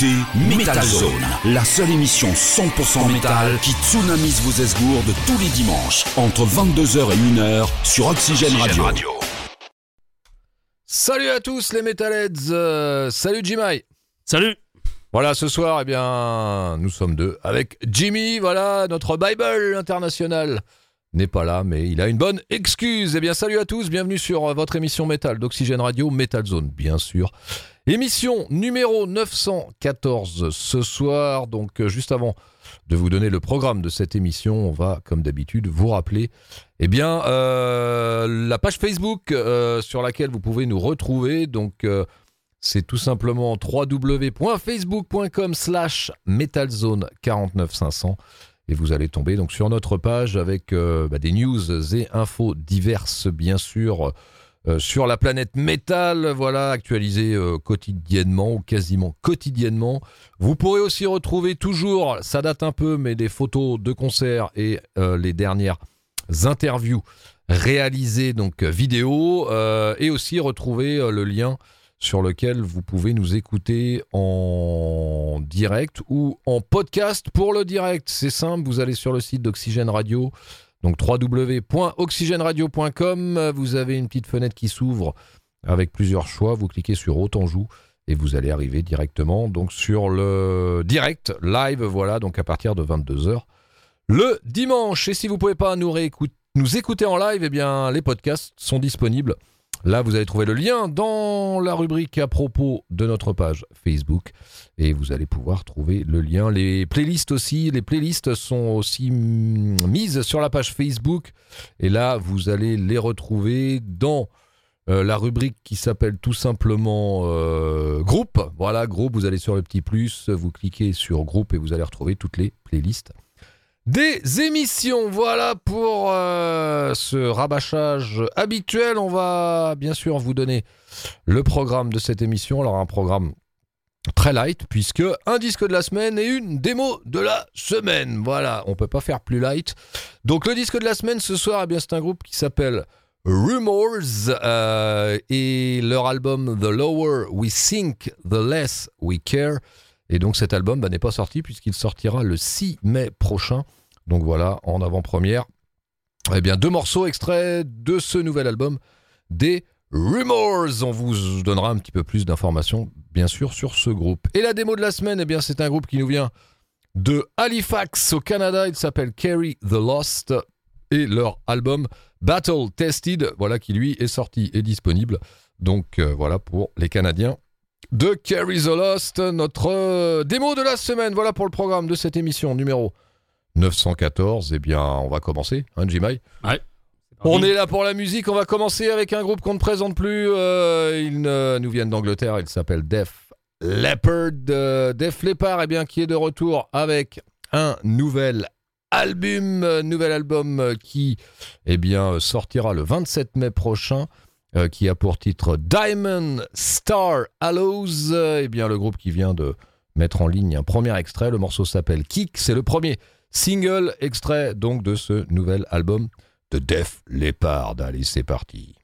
Écoutez Metal Zone, la seule émission 100% métal qui tsunamise vos esgourdes tous les dimanches entre 22h et 1h sur Oxygène Radio. Salut à tous les Metalheads, euh, salut Jimmy. Salut Voilà, ce soir, eh bien, nous sommes deux avec Jimmy, voilà, notre Bible international n'est pas là, mais il a une bonne excuse. Eh bien, salut à tous, bienvenue sur euh, votre émission métal d'Oxygène Radio, Metal Zone, bien sûr. Émission numéro 914 ce soir, donc euh, juste avant de vous donner le programme de cette émission, on va, comme d'habitude, vous rappeler eh bien, euh, la page Facebook euh, sur laquelle vous pouvez nous retrouver. Donc, c'est tout simplement www.facebook.com slash metalzone49500 et vous allez tomber donc sur notre page avec bah, des news et infos diverses, bien sûr, euh, sur la planète métal, voilà, actualisées euh, quotidiennement ou quasiment quotidiennement. Vous pourrez aussi retrouver toujours, ça date un peu, mais des photos de concerts et euh, les dernières interviews réalisées, donc vidéo, et aussi retrouver le lien sur lequel vous pouvez nous écouter en direct ou en podcast pour le direct. C'est simple, vous allez sur le site d'Oxygène Radio, donc www.oxygèneradio.com. Vous avez une petite fenêtre qui s'ouvre avec plusieurs choix. Vous cliquez sur Autant joue et vous allez arriver directement donc sur le direct live. Voilà, donc à partir de 22h le dimanche. Et si vous pouvez pas nous réécouter, écouter en live, eh bien les podcasts sont disponibles. Là, vous allez trouver le lien dans la rubrique à propos de notre page Facebook et vous allez pouvoir trouver le lien. Les playlists aussi, les playlists sont aussi mm, mises sur la page Facebook et là, vous allez les retrouver dans euh, la rubrique qui s'appelle tout simplement euh, groupe. Voilà, groupe, vous allez sur le petit plus, vous cliquez sur groupe et vous allez retrouver toutes les playlists des émissions. Voilà pour euh, ce rabâchage habituel. On va bien sûr vous donner le programme de cette émission. Alors un programme très light puisque un disque de la semaine et une démo de la semaine. Voilà, on peut pas faire plus light. Donc le disque de la semaine ce soir, eh c'est un groupe qui s'appelle Rumors euh, et leur album The Lower We Think, The Less We Care. Et donc cet album bah, n'est pas sorti puisqu'il sortira le 6 mai prochain. Donc voilà, en avant-première, eh bien deux morceaux extraits de ce nouvel album des Rumors. On vous donnera un petit peu plus d'informations, bien sûr, sur ce groupe. Et la démo de la semaine, eh bien c'est un groupe qui nous vient de Halifax au Canada. Il s'appelle Carry the Lost et leur album Battle Tested, voilà qui lui est sorti et disponible. Donc euh, voilà pour les Canadiens de Carry the Lost, notre euh, démo de la semaine. Voilà pour le programme de cette émission numéro 914. Eh bien, on va commencer, hein, Ouais. On est là pour la musique. On va commencer avec un groupe qu'on ne présente plus. Euh, ils euh, nous viennent d'Angleterre. Il s'appelle Def Leppard. Euh, Def Leppard, eh bien, qui est de retour avec un nouvel album, euh, nouvel album qui, eh bien, sortira le 27 mai prochain. qui a pour titre Diamond Star Hallows. Eh bien, le groupe qui vient de mettre en ligne un premier extrait. Le morceau s'appelle Kick. C'est le premier single extrait donc de ce nouvel album de Def Leppard. Allez, c'est parti.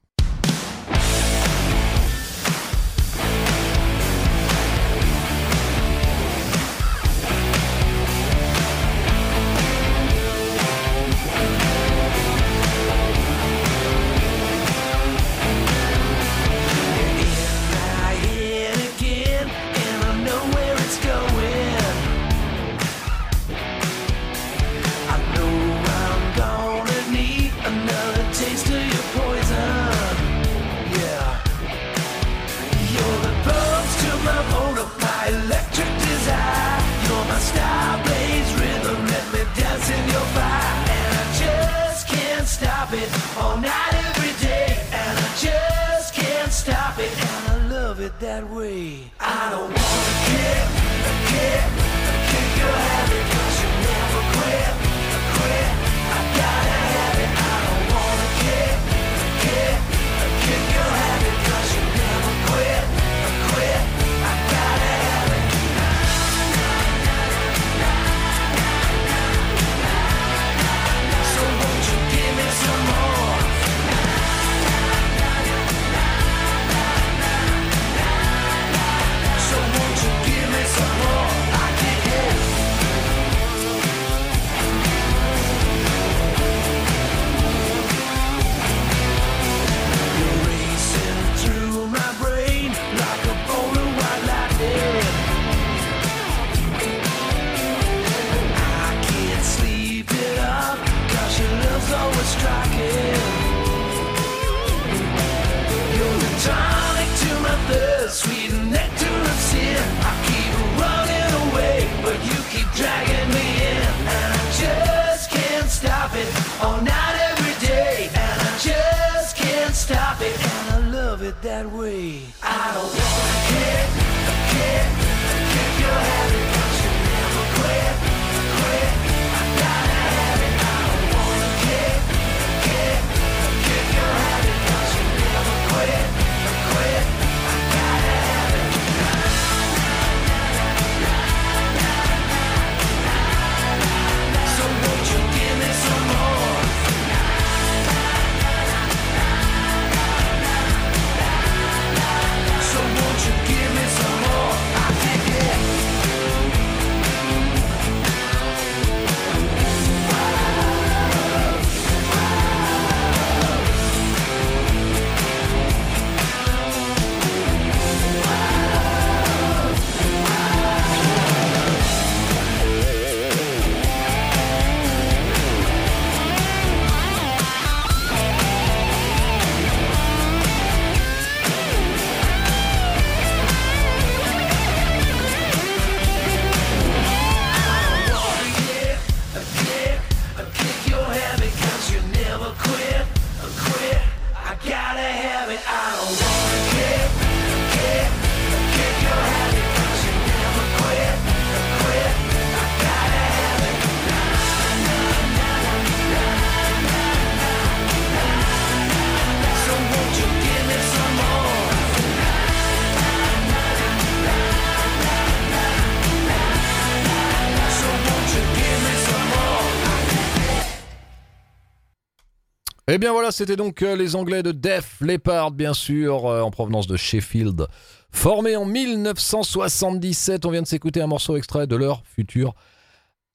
Bien voilà, c'était donc euh, les Anglais de Def Leppard, bien sûr, euh, en provenance de Sheffield. Formés en 1977, on vient de s'écouter un morceau extrait de leur futur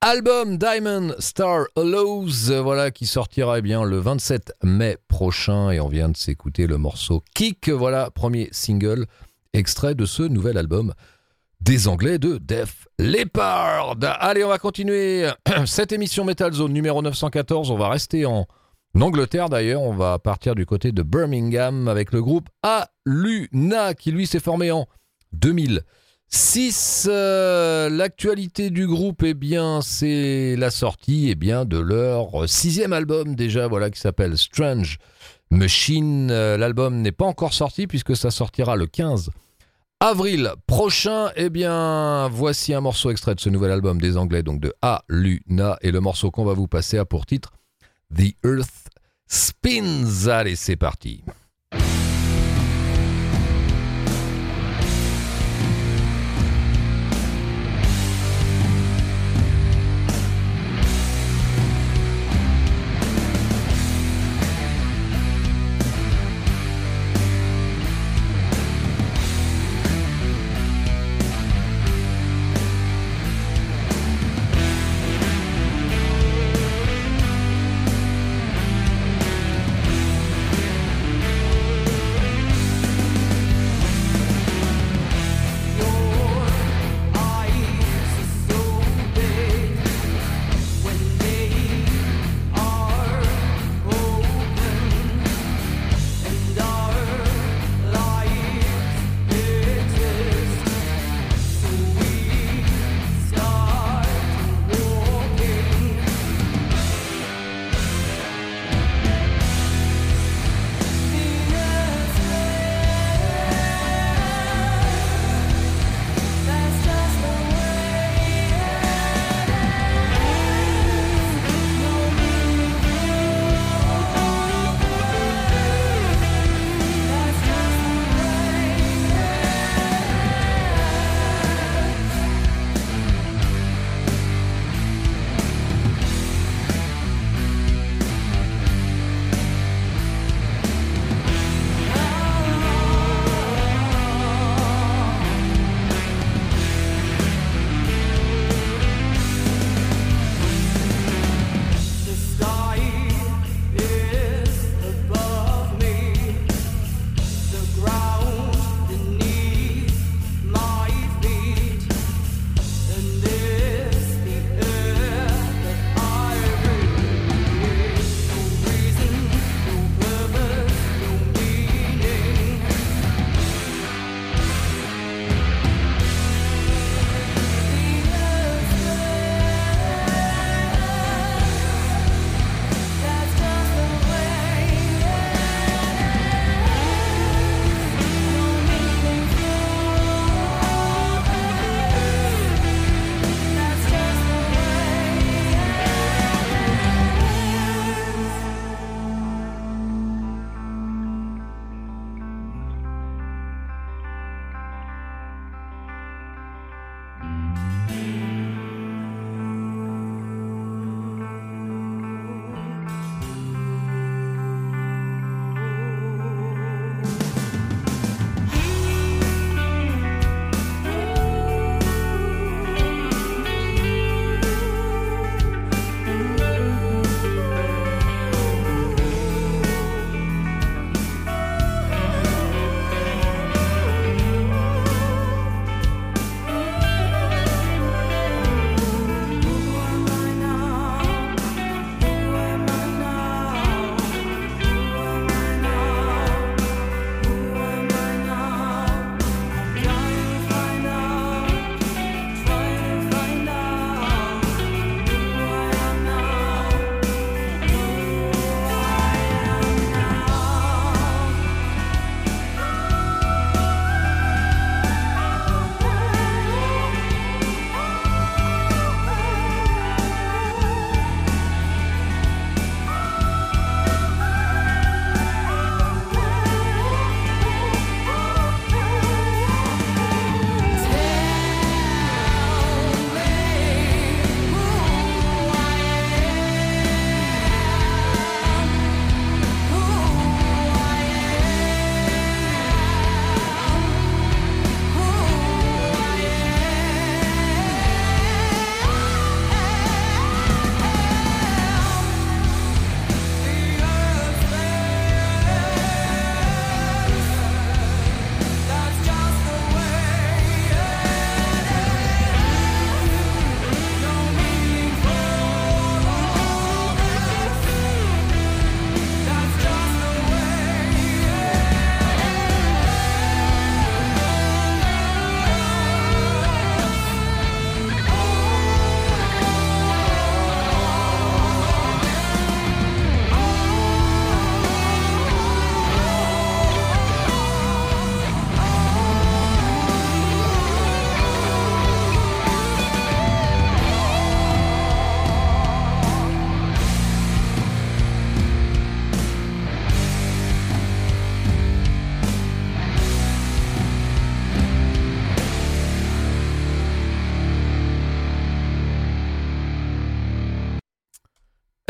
album Diamond Star Allows, euh, voilà, qui sortira eh bien, le 27 mai prochain. Et on vient de s'écouter le morceau Kick, voilà, premier single extrait de ce nouvel album des Anglais de Def Leppard. Allez, on va continuer cette émission Metal Zone numéro 914. On va rester en Angleterre d'ailleurs. On va partir du côté de Birmingham avec le groupe Aluna qui lui s'est formé en 2006. Euh, L'actualité du groupe, eh bien, c'est la sortie eh bien, de leur sixième album déjà, voilà, qui s'appelle Strange Machine. Euh, L'album n'est pas encore sorti puisque ça sortira le 15 avril prochain. Eh bien, voici un morceau extrait de ce nouvel album des Anglais, donc de A Luna, et le morceau qu'on va vous passer a pour titre The Earth Spins. Allez, c'est parti.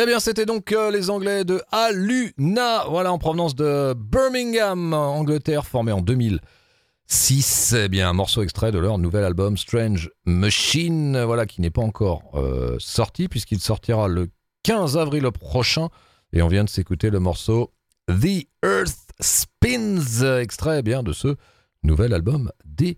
Eh bien, c'était donc euh, les Anglais de Aluna, voilà, en provenance de Birmingham, Angleterre, formé en 2006. Eh bien, un morceau extrait de leur nouvel album Strange Machine, voilà, qui n'est pas encore euh, sorti, puisqu'il sortira le 15 avril prochain. Et on vient de s'écouter le morceau The Earth Spins, extrait eh bien de ce nouvel album des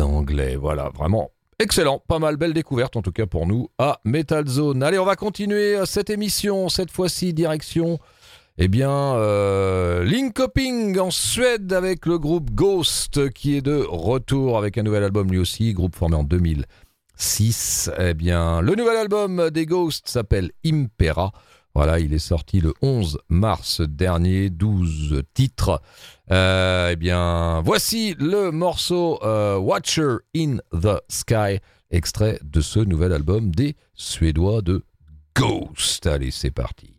Anglais. Voilà, vraiment Excellent, pas mal, belle découverte en tout cas pour nous à Metal Zone. Allez, on va continuer euh, cette émission, cette fois-ci direction, eh bien, euh, en Suède avec le groupe Ghost qui est de retour avec un nouvel album lui aussi, groupe formé en 2006. Eh bien, le nouvel album des Ghosts s'appelle Impera. Voilà, il est sorti le 11 mars dernier, 12 titres. Euh, eh bien, voici le morceau euh, Watcher in the Sky, extrait de ce nouvel album des Suédois de Ghost. Allez, c'est parti.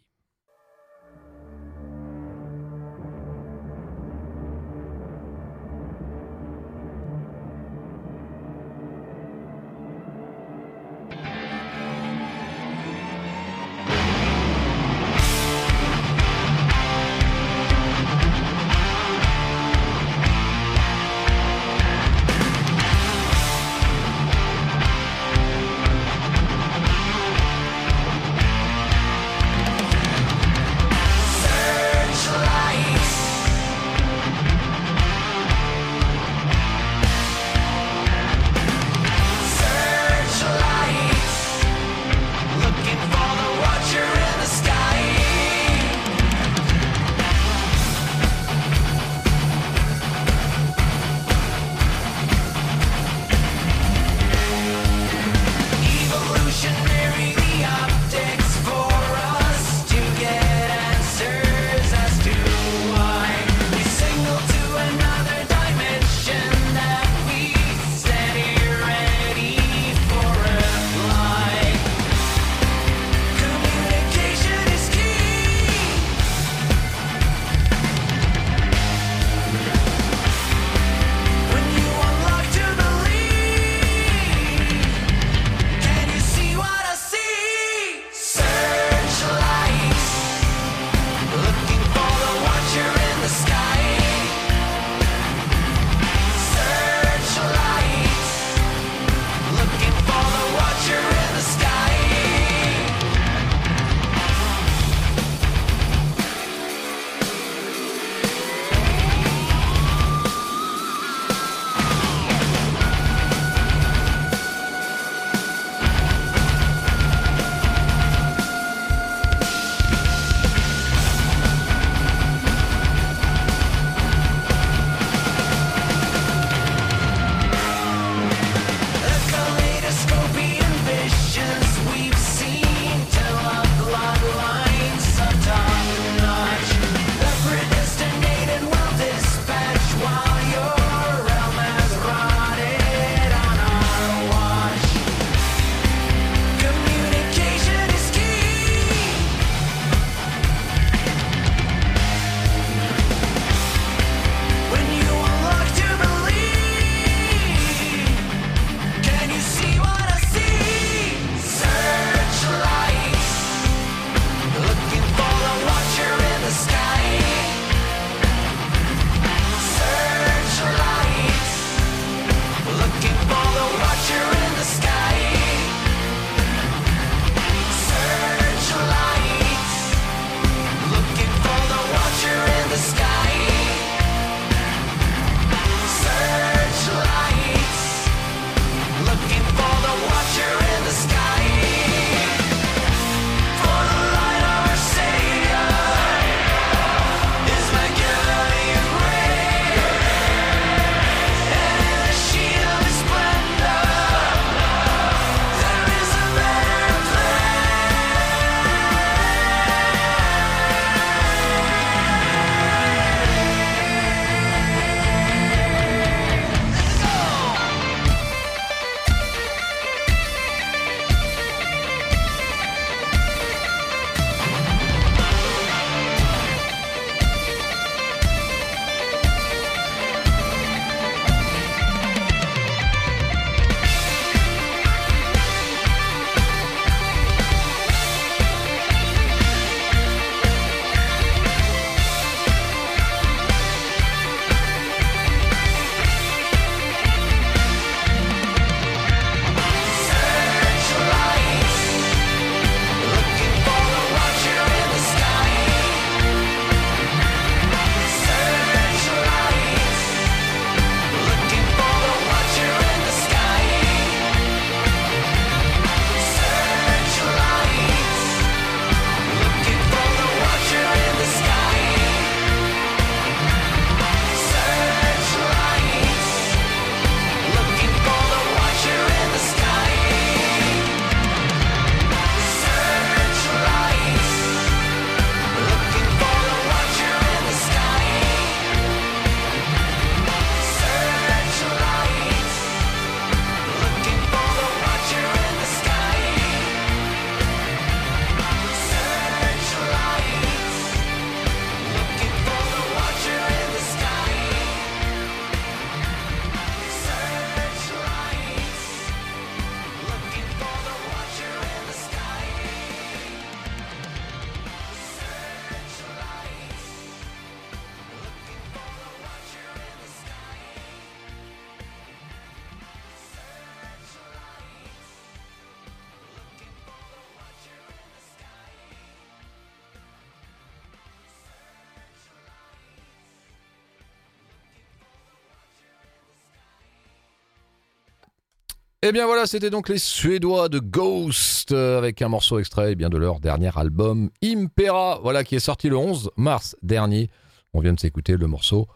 Et bien voilà, c'était donc les Suédois de Ghost euh, avec un morceau extrait eh bien, de leur dernier album Impera, voilà qui est sorti le 11 mars dernier. On vient de s'écouter le morceau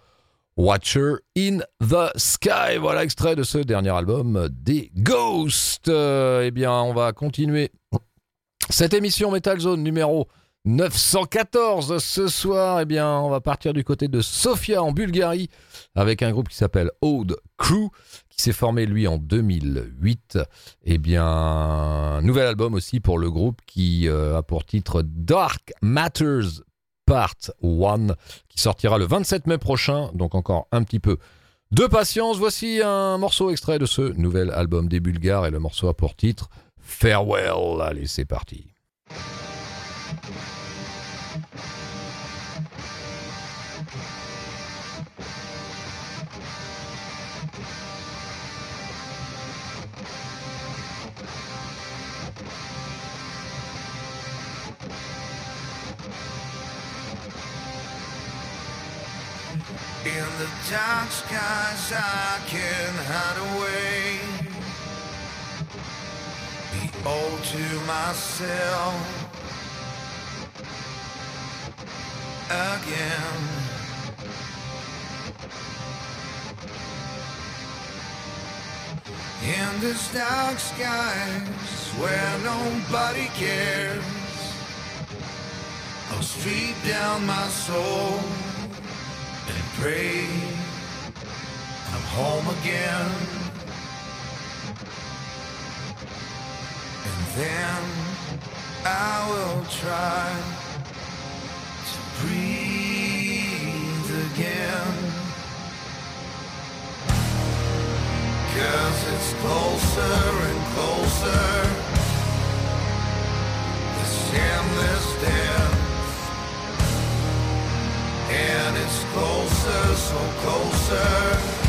Watcher in the Sky. Voilà extrait de ce dernier album des Ghosts. Euh, eh bien, on va continuer cette émission Metal Zone numéro 914 ce soir. Eh bien, on va partir du côté de Sofia en Bulgarie avec un groupe qui s'appelle Old Crew qui s'est formé lui en 2008. Eh bien, nouvel album aussi pour le groupe qui euh, a pour titre Dark Matters Part 1 qui sortira le 27 mai prochain, donc encore un petit peu de patience. Voici un morceau extrait de ce nouvel album des Bulgares et le morceau a pour titre Farewell. Allez, c'est parti. Dark skies, I can hide away. Be all to myself again. In this dark skies where nobody cares, I'll street down my soul and pray home again. And then I will try to breathe again. Cause it's closer and closer. This endless dance. And it's closer, so closer.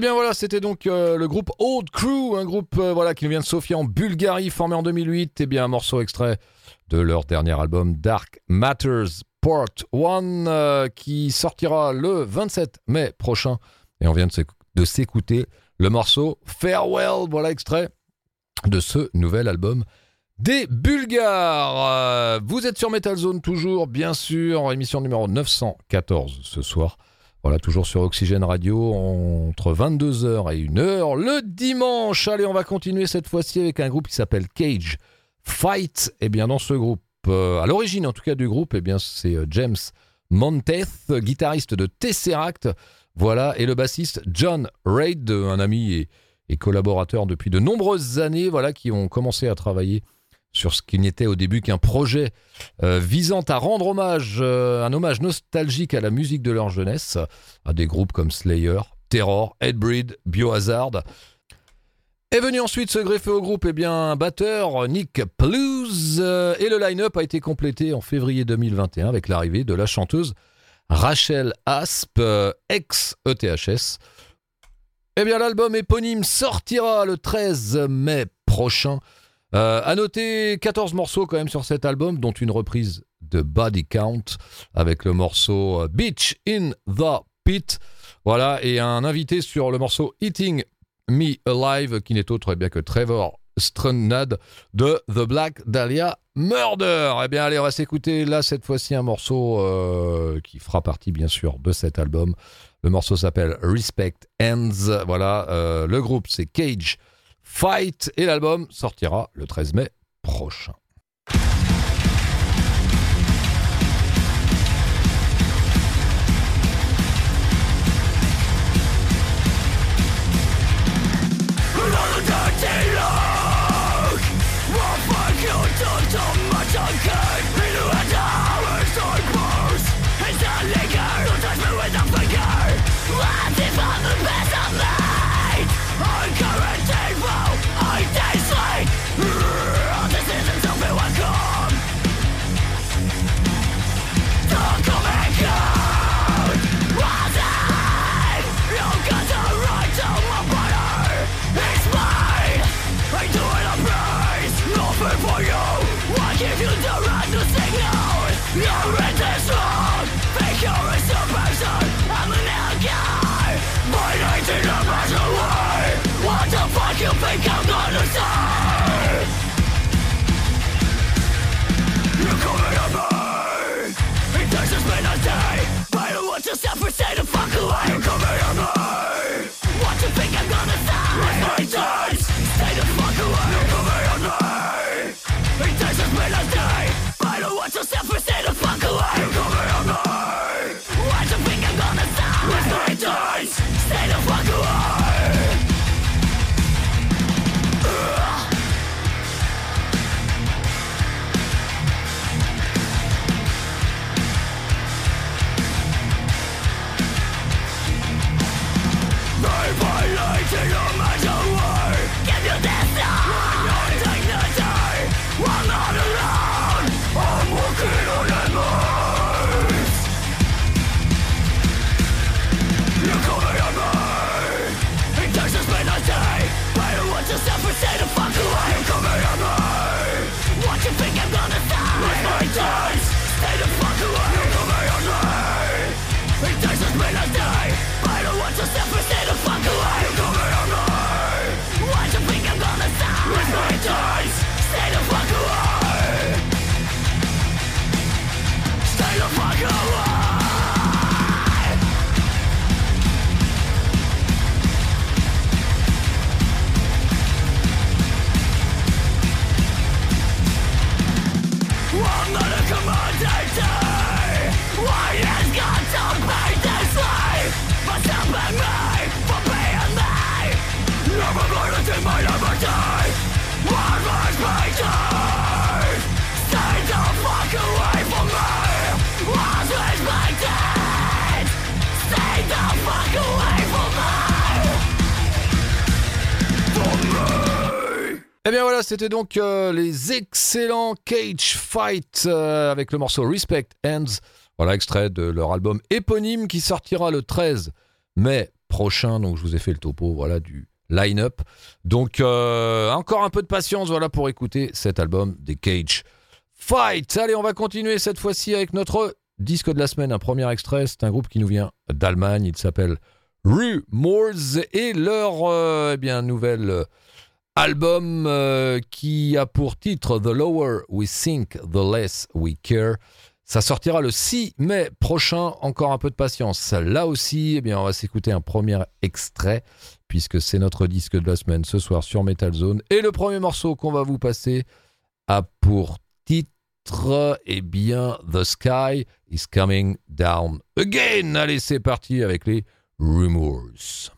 Eh bien voilà, c'était donc euh, le groupe Old Crew, un groupe euh, voilà qui vient de Sofia en Bulgarie, formé en 2008. Eh bien un morceau extrait de leur dernier album Dark Matters Part 1 euh, qui sortira le 27 mai prochain. Et on vient de s'écou- de s'écouter le morceau Farewell, voilà extrait de ce nouvel album des Bulgares. Vous êtes sur Metal Zone toujours, bien sûr, émission numéro 914 ce soir. Voilà, toujours sur Oxygène Radio entre 22h et 1h le dimanche. Allez, on va continuer cette fois-ci avec un groupe qui s'appelle Cage Fight. Et bien, dans ce groupe, euh, à l'origine en tout cas du groupe, eh bien, c'est euh, James Montez, guitariste de Tesseract. Voilà, et le bassiste John Reid, un ami et, et collaborateur depuis de nombreuses années, voilà, qui ont commencé à travailler sur ce qui n'était au début qu'un projet euh, visant à rendre hommage, euh, un hommage nostalgique à la musique de leur jeunesse, à des groupes comme Slayer, Terror, Headbreed, Biohazard. Est venu ensuite se greffer au groupe eh bien, un batteur, Nick Plews, euh, et le line-up a été complété en février 2021 avec l'arrivée de la chanteuse Rachel Asp, ex-ETHS. Eh bien, l'album éponyme sortira le 13 mai prochain. Euh, à noter 14 morceaux quand même sur cet album, dont une reprise de Body Count avec le morceau euh, Beach in the Pit. Voilà, et un invité sur le morceau Eating Me Alive, qui n'est autre eh bien, que Trevor Strnad de The Black Dahlia Murder. Eh bien, allez, on va s'écouter là, cette fois-ci, un morceau euh, qui fera partie, bien sûr, de cet album. Le morceau s'appelle Respect Ends. Voilà, euh, le groupe, c'est Cage Fight et l'album sortira le 13 mai prochain. Eh bien voilà, c'était donc euh, les excellents Cage Fight euh, avec le morceau Respect Ends. Voilà, extrait de leur album éponyme qui sortira le 13 mai prochain. Donc je vous ai fait le topo voilà, du line-up. Donc euh, encore un peu de patience voilà, pour écouter cet album des Cage Fight. Allez, on va continuer cette fois-ci avec notre disque de la semaine. Un premier extrait, c'est un groupe qui nous vient d'Allemagne. Il s'appelle Rumors et leur eh bien, nouvel euh, album euh, qui a pour titre The Lower We Think, The Less We Care. Ça sortira le 6 mai prochain. Encore un peu de patience. Là aussi, eh bien, on va s'écouter un premier extrait puisque c'est notre disque de la semaine ce soir sur Metal Zone. Et le premier morceau qu'on va vous passer a pour titre, eh bien, The Sky is Coming Down Again. Allez, c'est parti avec les Rumors.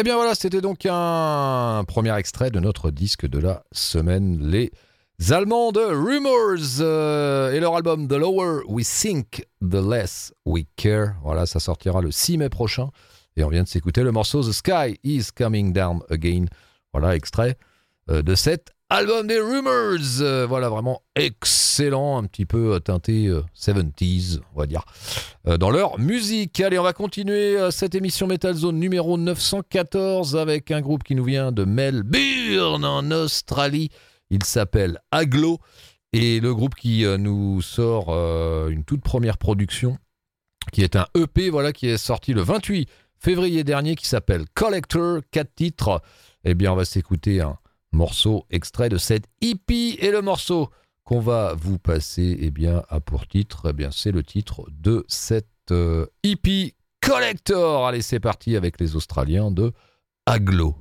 Eh bien voilà, c'était donc un premier extrait de notre disque de la semaine, les Allemands de Rumors euh, et leur album The Lower We Think, The Less We Care. Voilà, ça sortira le 6 mai prochain. Et on vient de s'écouter le morceau The Sky is Coming Down Again. Voilà, extrait euh, de cet album des Rumors. Euh, voilà, vraiment excellent, un petit peu euh, teinté euh, 70s, on va dire, euh, dans leur musique. Allez, on va continuer cette émission Metal Zone numéro 914 avec un groupe qui nous vient de Melbourne en Australie. Il s'appelle Aglo et le groupe qui nous sort une toute première production qui est un EP voilà qui est sorti le 28 février dernier qui s'appelle Collector, 4 titres. Eh bien, on va s'écouter un morceau extrait de cette hippie et le morceau qu'on va vous passer eh bien à pour titre eh bien c'est le titre de cette euh, hippie collector. Allez c'est parti avec les australiens de Aglo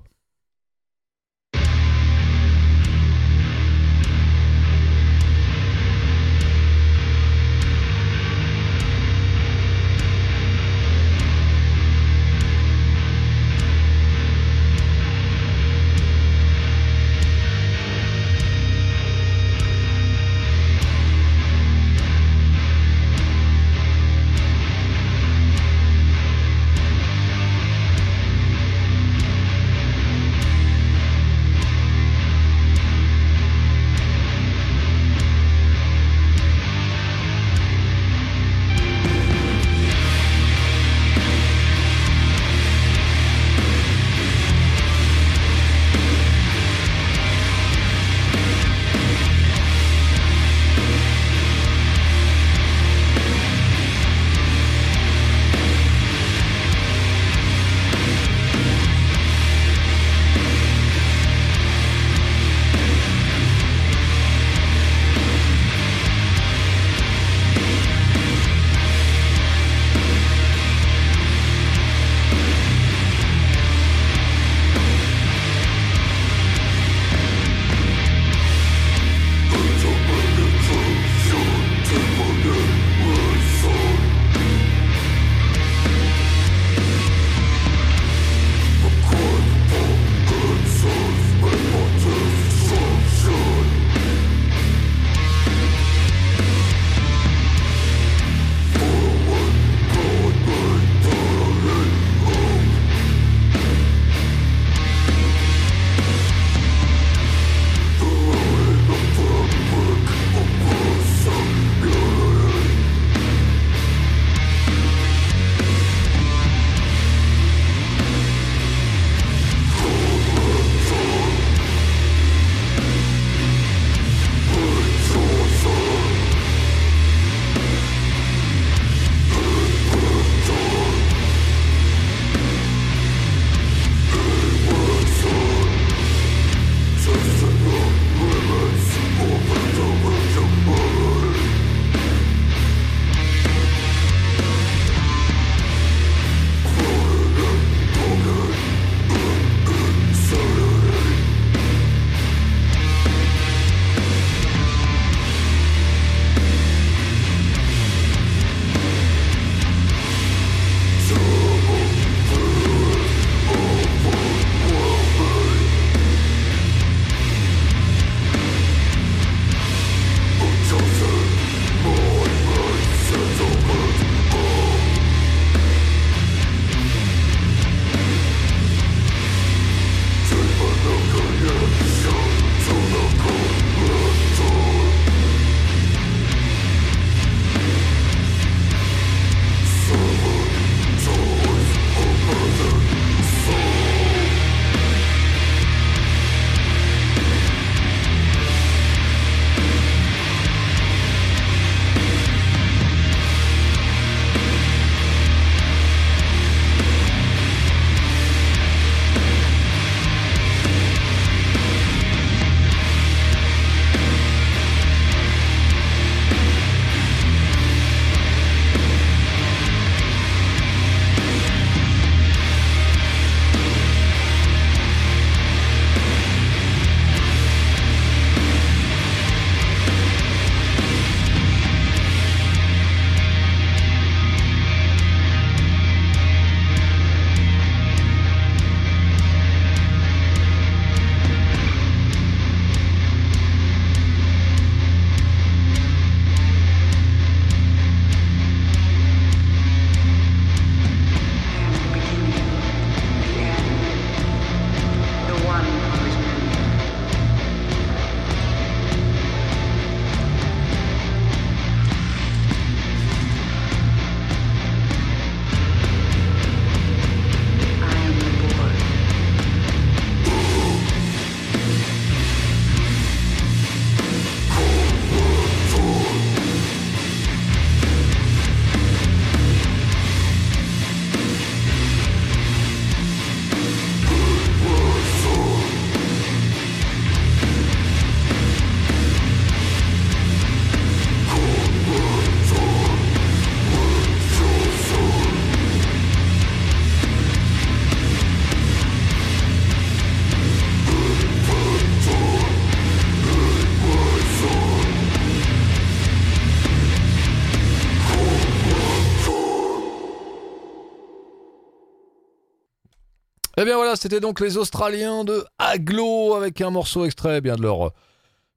Eh bien voilà, c'était donc les Australiens de Aglo avec un morceau extrait eh bien de leur euh,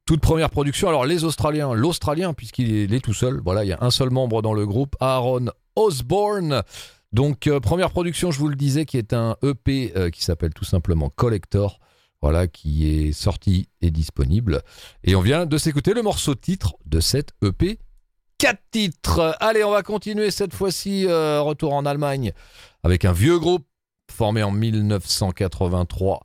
toute première production. Alors les Australiens, l'Australien puisqu'il est, tout seul. Voilà, il y a un seul membre dans le groupe, Aaron Osborne. Donc euh, première production, je vous le disais, qui est un EP euh, qui s'appelle tout simplement Collector. Voilà, qui est sorti et disponible. Et on vient de s'écouter le morceau titre de cette EP. Quatre titres. Allez, on va continuer cette fois-ci. retour en Allemagne avec un vieux groupe formé en 1983.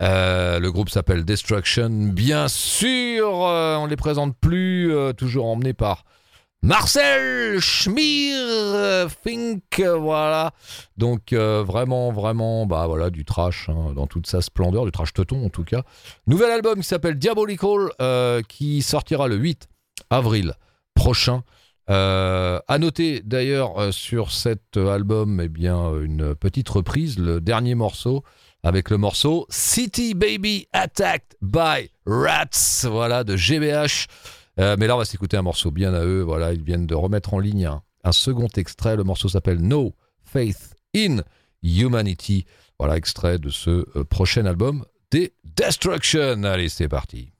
Euh, le groupe s'appelle Destruction. Bien sûr, euh, on ne les présente plus, euh, toujours emmené par Marcel Schmierfink. Voilà. Donc, vraiment, vraiment, bah voilà, du trash hein, dans toute sa splendeur, du trash teuton en tout cas. Nouvel album qui s'appelle Diabolical, qui sortira le 8 avril prochain. Euh, à noter d'ailleurs euh, sur cet album eh bien, une petite reprise, le dernier morceau, avec le morceau City Baby Attacked by Rats, voilà, de GBH. Euh, mais là, on va s'écouter un morceau bien à eux. Voilà, ils viennent de remettre en ligne un, second extrait. Le morceau s'appelle No Faith in Humanity. Voilà, extrait de ce euh, prochain album des Destruction. Allez, c'est parti.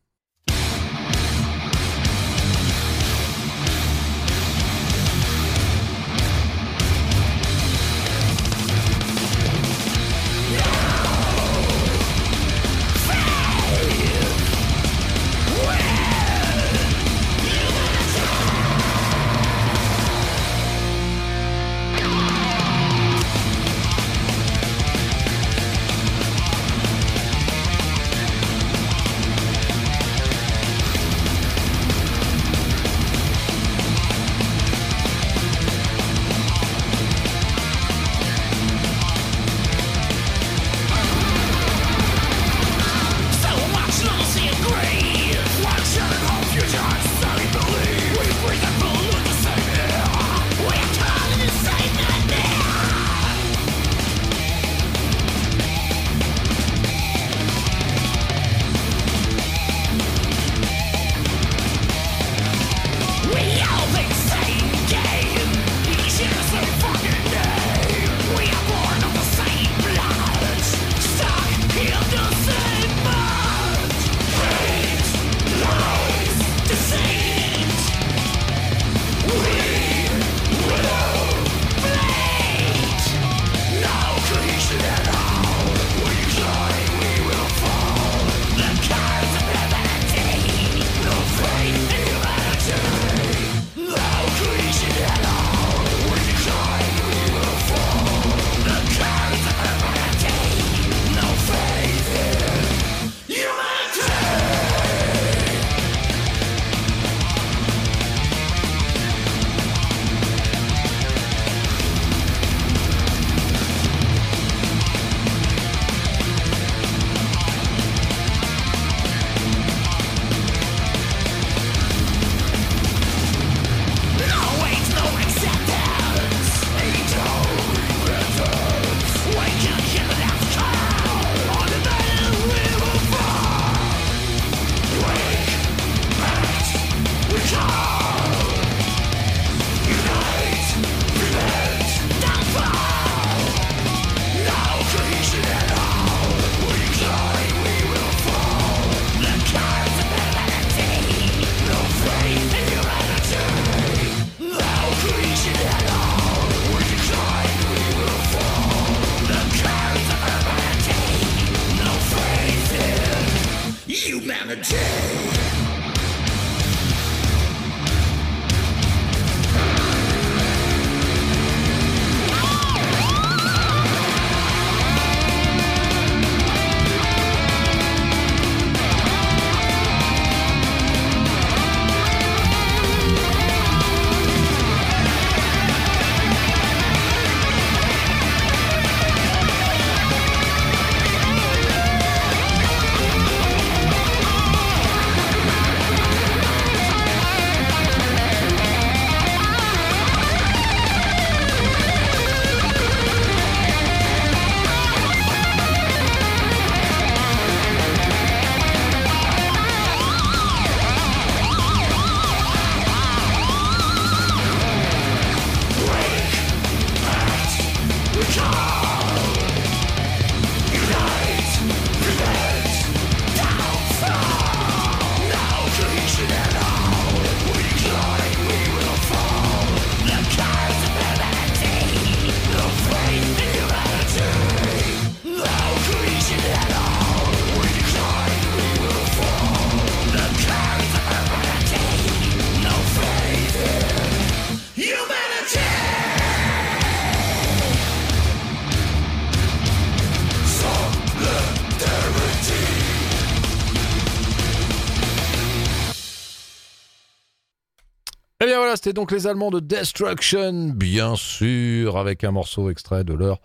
C'était donc les Allemands de Destruction, bien sûr, avec un morceau extrait de leur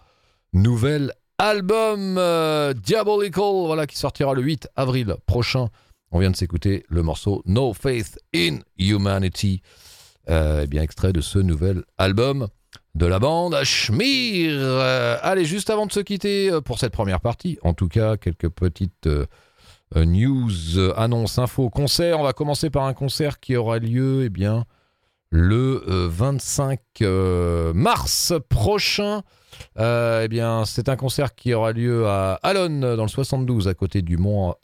nouvel album euh, Diabolical, voilà, qui sortira le 8 avril prochain. On vient de s'écouter le morceau No Faith in Humanity, euh, eh bien extrait de ce nouvel album de la bande Schmir. Euh, allez, juste avant de se quitter pour cette première partie, en tout cas, quelques petites news, annonces, infos, concerts. On va commencer par un concert qui aura lieu, eh bien, le euh, 25 euh, mars prochain. Euh, eh bien, c'est un concert qui aura lieu à Alonne, dans le 72, à côté du Mans,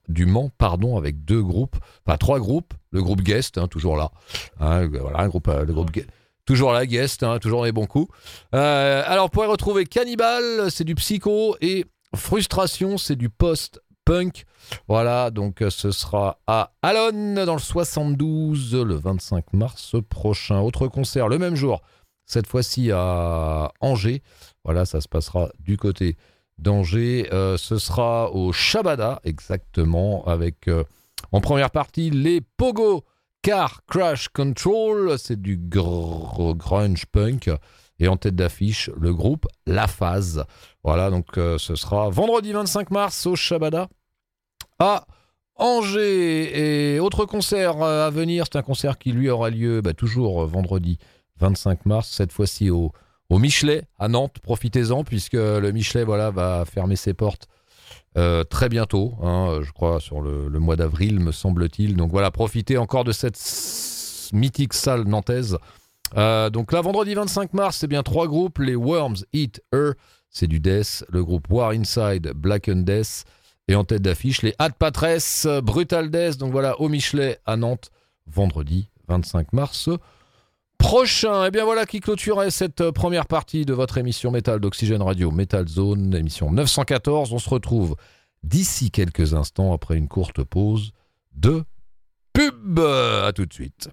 pardon, avec deux groupes, enfin trois groupes. Le groupe Guest, hein, toujours là. Hein, voilà, un groupe, euh, le groupe Guest. Toujours la guest, hein, toujours les bons coups. Euh, alors, vous pourrez retrouver Cannibal, c'est du psycho, et Frustration, c'est du post-punk. Voilà, donc euh, ce sera à Alonne, dans le 72, le 25 mars prochain. Autre concert, le même jour, cette fois-ci à Angers. Voilà, ça se passera du côté d'Angers. Euh, ce sera au Shabada, exactement, avec euh, en première partie les Pogo Car Crash Control. C'est du gr- grunge punk. Et en tête d'affiche, le groupe La Phase. Voilà, donc ce sera vendredi 25 mars au Shabada à Angers. Et autre concert euh, à venir, c'est un concert qui lui aura lieu bah, toujours euh, vendredi 25 mars, cette fois-ci au, au Michelet à Nantes. Profitez-en puisque le Michelet voilà, va fermer ses portes euh, très bientôt, hein, je crois sur le, mois d'avril me semble-t-il. Donc voilà, profitez encore de cette mythique salle nantaise. Donc là, vendredi 25 mars, c'est bien trois groupes. Les Worms Eat Her, c'est du Death. Le groupe War Inside, Black and Death. Et en tête d'affiche, les Ad Patresse, Brutal Death. Donc voilà, au Michelet à Nantes, vendredi 25 mars prochain. Et bien voilà qui clôturait cette euh, première partie de votre émission Métal d'Oxygène Radio, Metal Zone, émission 914. On se retrouve d'ici quelques instants après une courte pause de pub. À tout de suite.